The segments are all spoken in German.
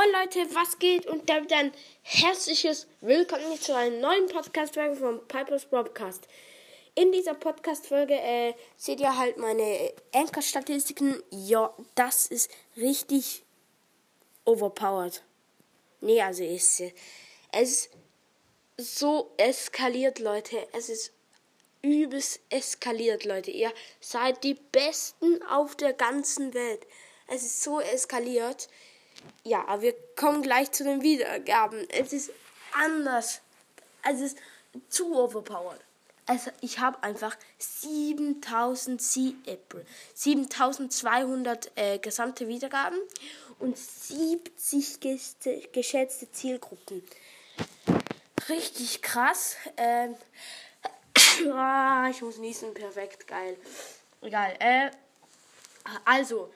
Leute, was geht? Und damit ein herzliches Willkommen zu einer neuen Podcast-Folge vom Pipers Broadcast. In dieser Podcast-Folge äh, seht ihr halt meine Anchor-Statistiken. Ja, das ist richtig overpowered. Nee, also ist es so eskaliert, Leute. Es ist übelst eskaliert, Leute. Ihr seid die Besten auf der ganzen Welt. Es ist so eskaliert. Ja, wir kommen gleich zu den Wiedergaben. Es ist anders. Es ist zu overpowered. Also ich habe einfach 7000 April, 7200 äh, gesamte Wiedergaben und 70 geschätzte Zielgruppen. Richtig krass. Ähm, ah, ich muss niesen, perfekt, geil. Egal. Äh, also,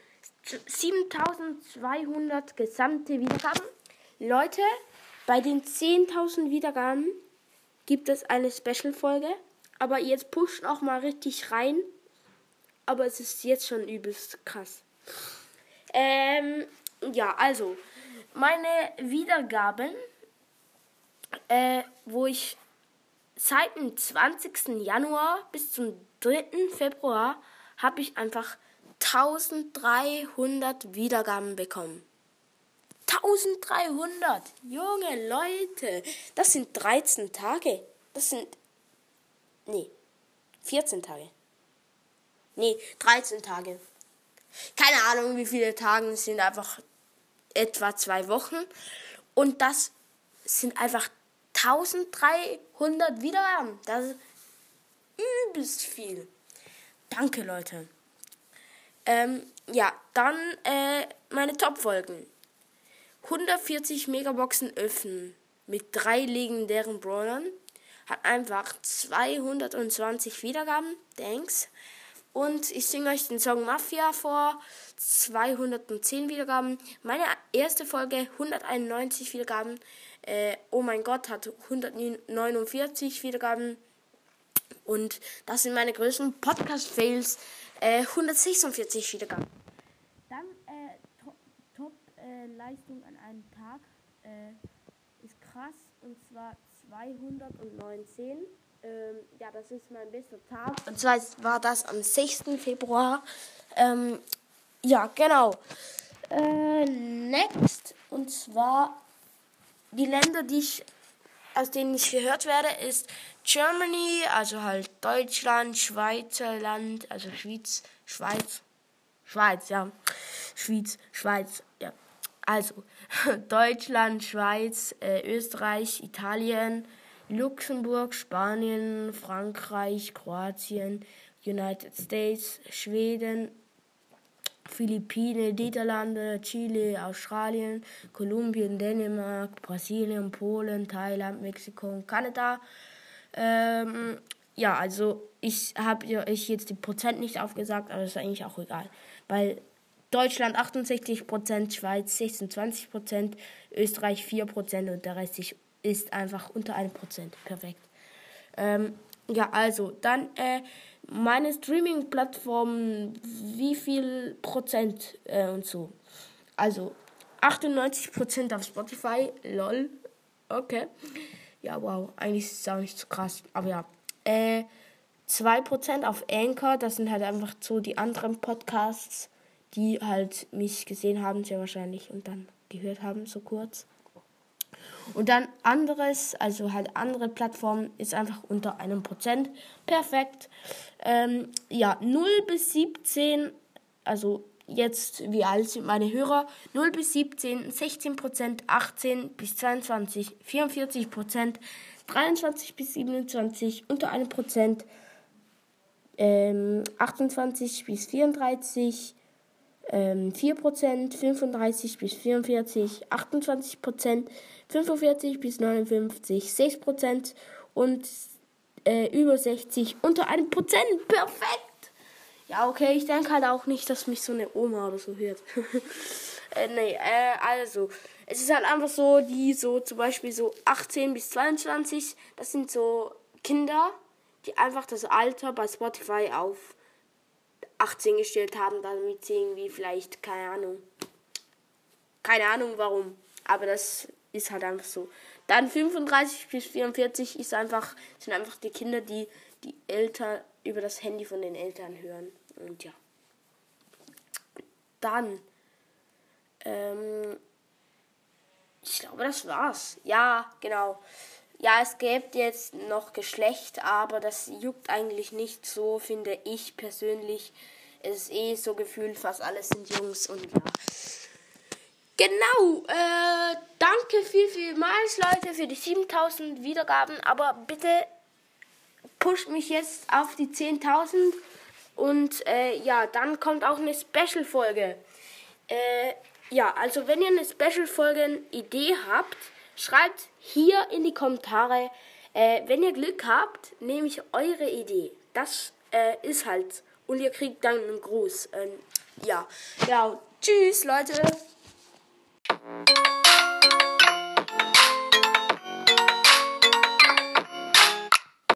7200 gesamte Wiedergaben. Leute, bei den 10.000 Wiedergaben gibt es eine Special-Folge. Aber jetzt pusht auch mal richtig rein. Aber es ist jetzt schon übelst krass. Ähm, ja, also, meine Wiedergaben, äh, wo ich seit dem 20. Januar bis zum 3. Februar habe ich einfach 1300 Wiedergaben bekommen. 1300! Junge Leute! Das sind 13 Tage. Das sind. Nee. 14 Tage. Nee, 13 Tage. Keine Ahnung, wie viele Tage. Es sind einfach etwa zwei Wochen. Und das sind einfach 1300 Wiedergaben. Das ist übelst viel. Danke, Leute. Ähm, ja, dann äh, meine Top-Folgen. 140 Megaboxen öffnen mit drei legendären Brawlern. Hat einfach 220 Wiedergaben. Thanks. Und ich singe euch den Song Mafia vor. 210 Wiedergaben. Meine erste Folge 191 Wiedergaben. Äh, oh mein Gott, hat 149 Wiedergaben. Und das sind meine größten Podcast-Fails. Äh, 146 Wiedergaben. Dann äh, Top-Leistung äh, an einem Tag äh, ist krass. Und zwar 219. Ähm, ja, das ist mein bester Tag. Und zwar war das am 6. Februar. Ähm, ja, genau. Äh, next. Und zwar die Länder, die ich, aus denen ich gehört werde, ist Germany, also halt Deutschland, Schweizerland, also Schweiz, Schweiz, Schweiz, ja. Schweiz, Schweiz, ja. Also Deutschland, Schweiz, äh, Österreich, Italien, Luxemburg, Spanien, Frankreich, Kroatien, United States, Schweden, Philippinen, Niederlande, Chile, Australien, Kolumbien, Dänemark, Brasilien, Polen, Thailand, Mexiko Kanada. Ähm, ja, also ich habe euch jetzt die Prozent nicht aufgesagt, aber das ist eigentlich auch egal. Weil Deutschland 68%, Schweiz 26%, Österreich 4% und der Rest ist einfach unter 1%. Perfekt. Ähm, ja, also dann äh, meine Streaming-Plattform, wie viel Prozent äh, und so. Also 98% auf Spotify, lol. Okay. Ja, wow. Eigentlich ist es auch nicht so krass. Aber ja. Äh, 2% auf Anchor, das sind halt einfach so die anderen Podcasts, die halt mich gesehen haben, sehr wahrscheinlich, und dann gehört haben, so kurz. Und dann anderes, also halt andere Plattformen, ist einfach unter einem Prozent. Perfekt. Ähm, ja, 0 bis 17, also jetzt, wie alt sind meine Hörer? 0 bis 17, 16 Prozent, 18 bis 22, 44 Prozent, 23 bis 27, unter einem Prozent, ähm, 28 bis 34, ähm, 4%, 35 bis 44, 28%, 45 bis 59, 6% und äh, über 60 unter 1%. Perfekt! Ja, okay, ich denke halt auch nicht, dass mich so eine Oma oder so hört. äh, nee, äh, also, es ist halt einfach so, die so zum Beispiel so 18 bis 22, das sind so Kinder, die einfach das Alter bei Spotify auf 18 gestellt haben, damit sie irgendwie vielleicht, keine Ahnung, keine Ahnung warum. aber das ist halt einfach so. Dann 35 bis 44 ist einfach, sind einfach die Kinder, die die Eltern über das Handy von den Eltern hören. Und ja. Dann, ähm, ich glaube, das war's. Ja, genau. Ja, es gäbe jetzt noch Geschlecht, aber das juckt eigentlich nicht so, finde ich persönlich. Es ist eh so gefühlt, fast alles sind Jungs und ja. Genau, äh, danke viel, vielmals, Leute, für die 7000 Wiedergaben. Aber bitte pusht mich jetzt auf die 10.000. Und äh, ja, dann kommt auch eine Special-Folge. Äh, ja, also wenn ihr eine Special-Folgen-Idee habt, schreibt hier in die Kommentare. Äh, wenn ihr Glück habt, nehme ich eure Idee. Das äh, ist halt. Und ihr kriegt dann einen Gruß. Ähm, ja. Ja, tschüss, Leute.